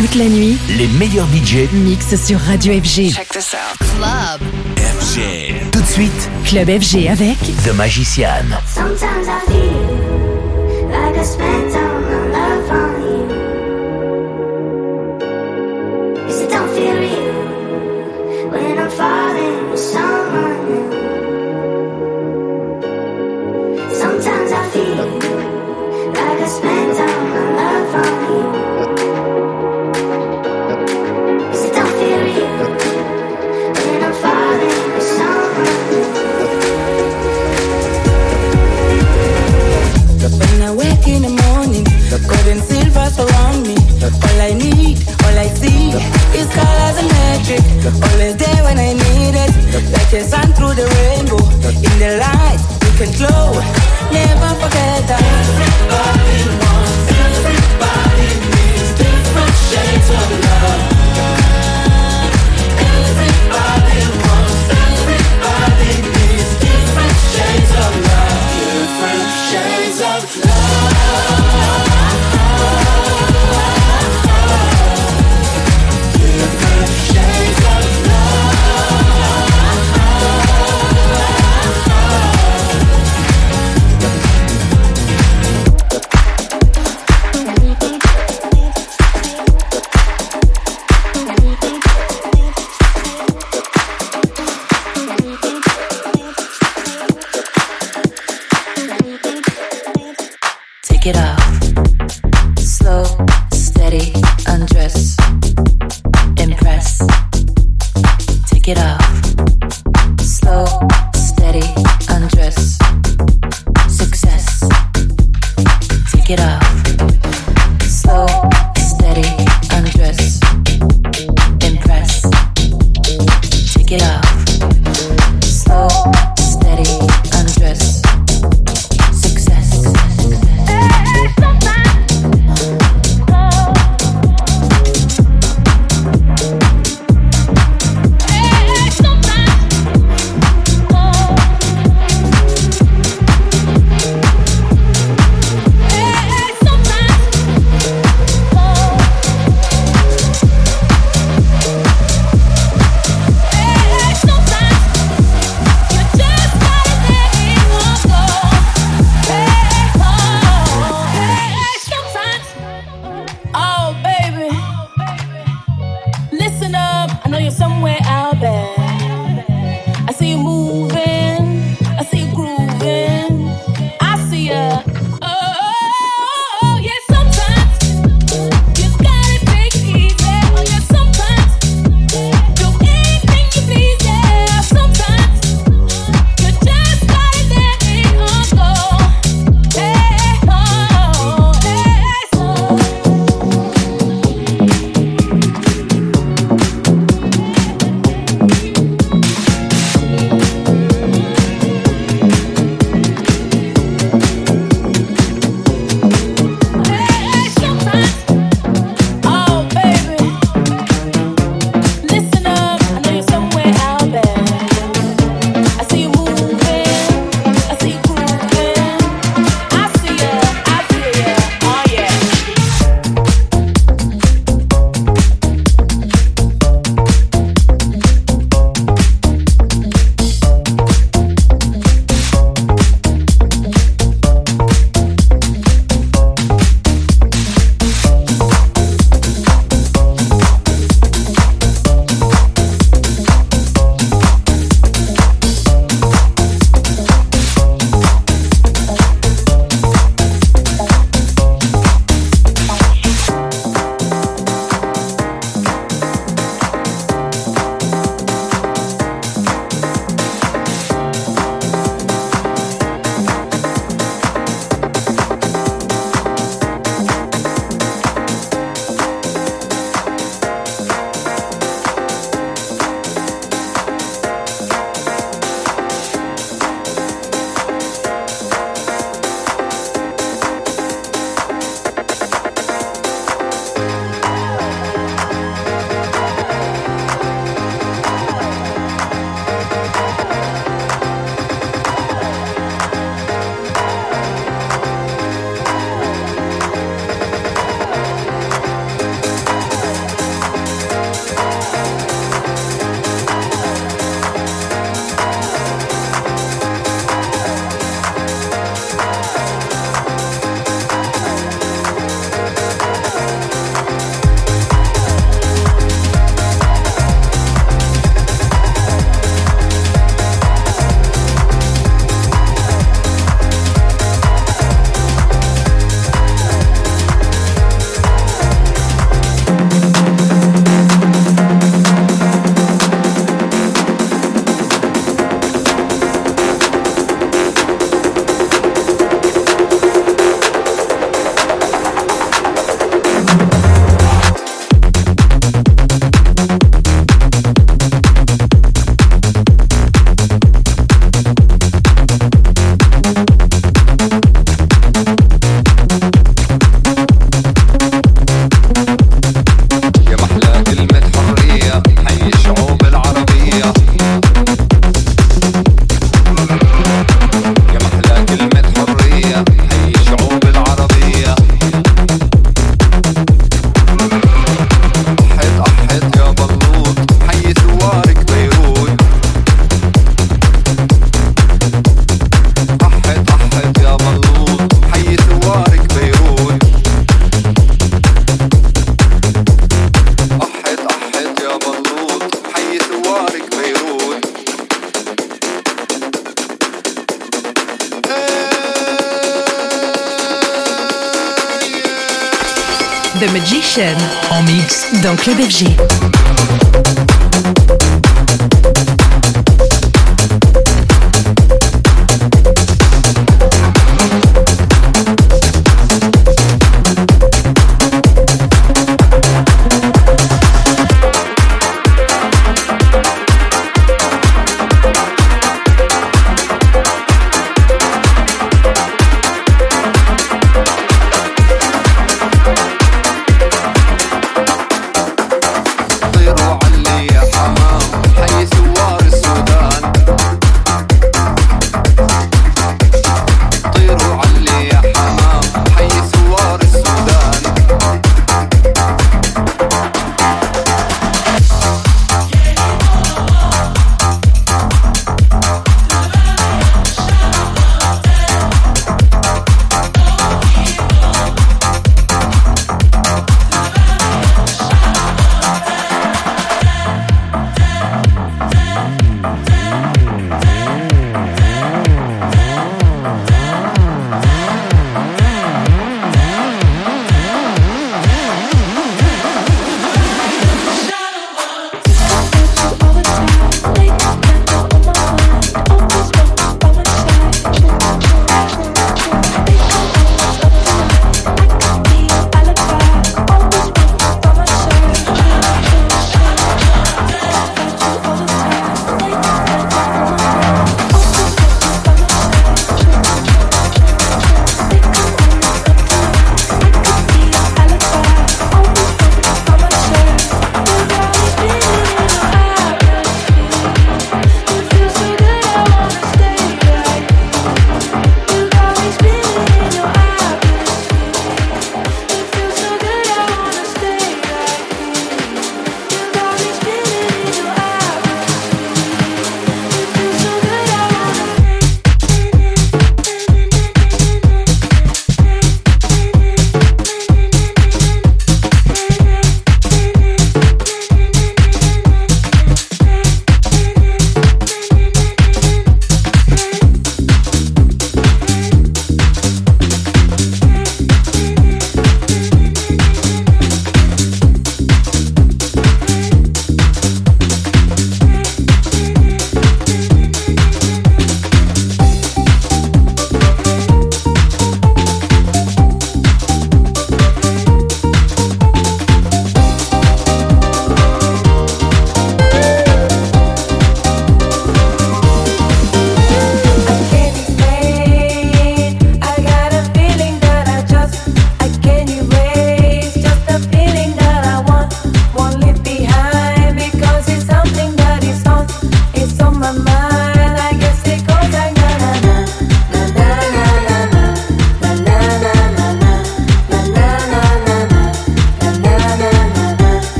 Toute la nuit, les meilleurs budgets mixent sur Radio FG. Check this out. Club. FG. Tout de suite, Club FG avec The Magician. Sometimes I feel like I spent All I need, all I see is colors and magic. Always there when I need it, like the sun through the rainbow. In the light, you can glow. Never forget that. Everybody wants, everybody needs different shades of love. Everybody wants, everybody needs different shades of love. En mix dans Club FG.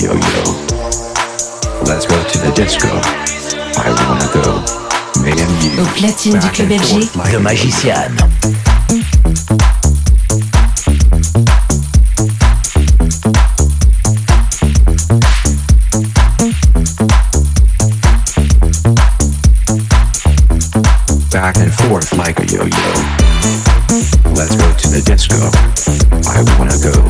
yo yo. Let's go to the disco. I wanna go. Me and you. Au platine du club FG, The Magician. Back and forth like a yo-yo. Let's go to the disco. I wanna go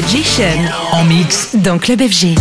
Magician en mix dans Club FG.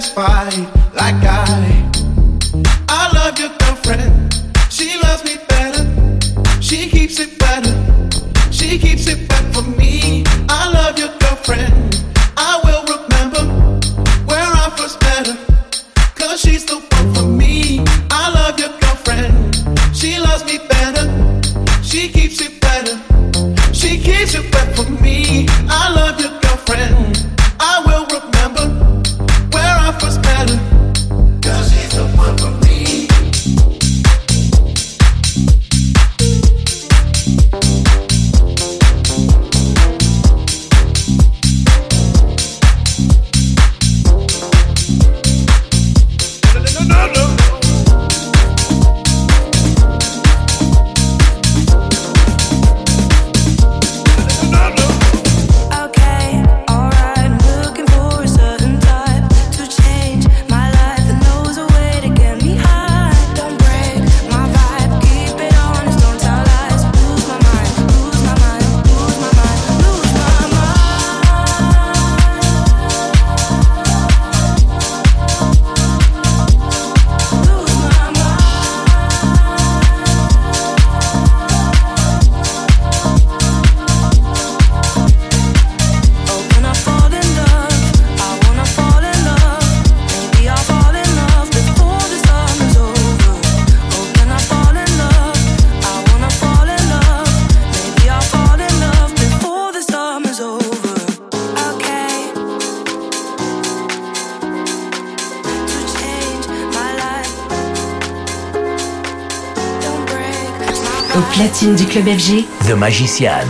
Satisfied like I. platine du club FG, The Magician.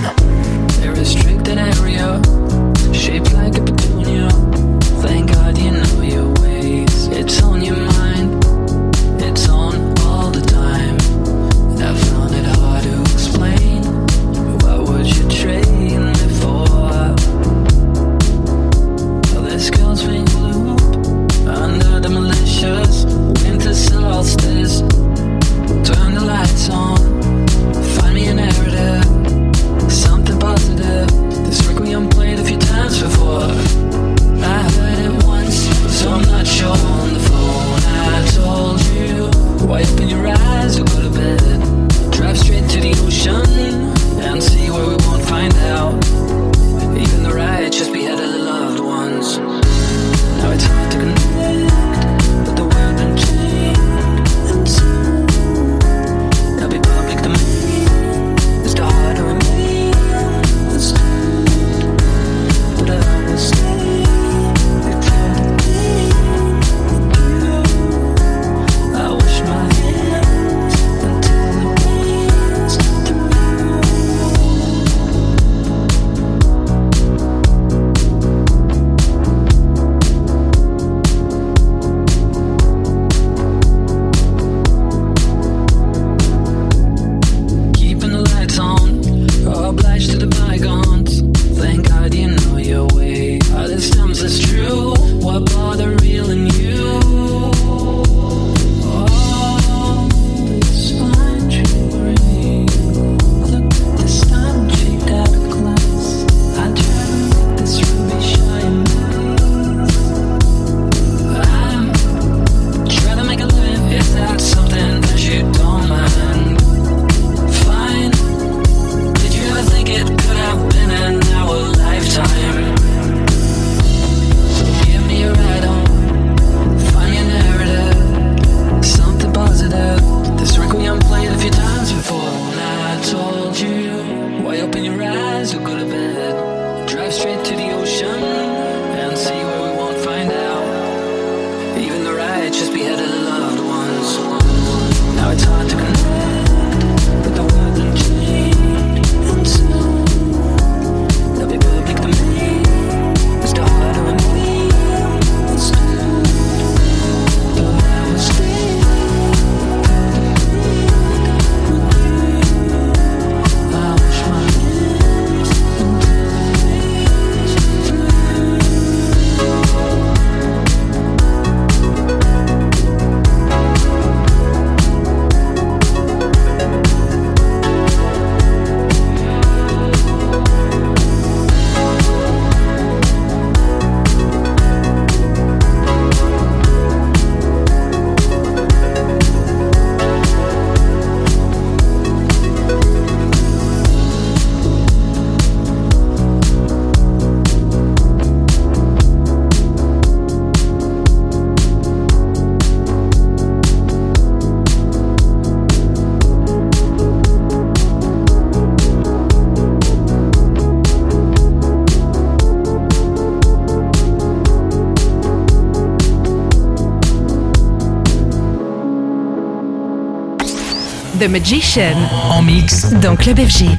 The Magician. En mix dans Club FG.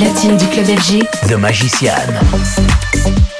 Magicienne. Why'd you wanna break the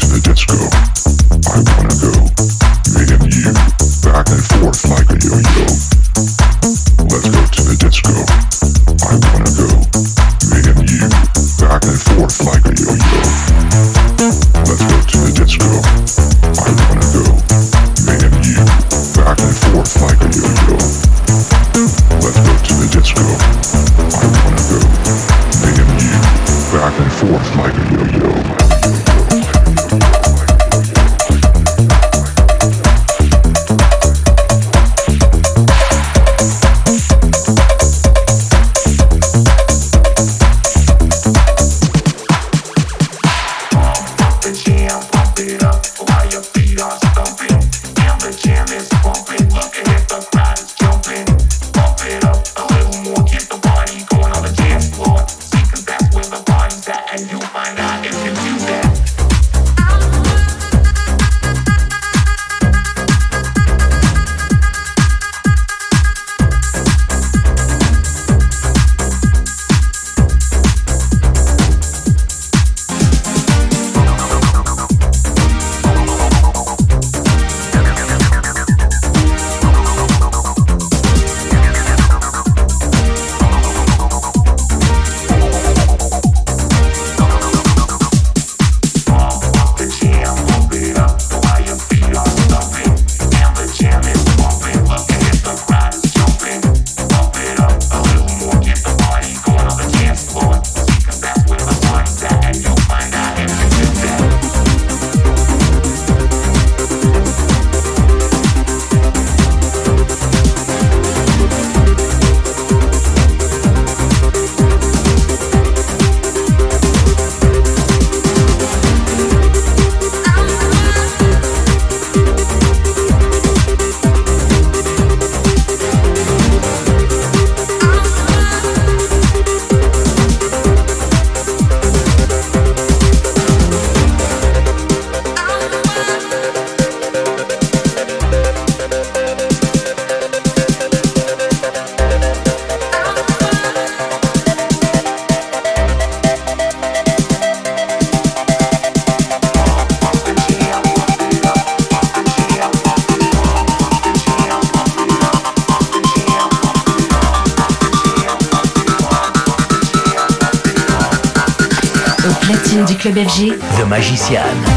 Let's go. The Magician.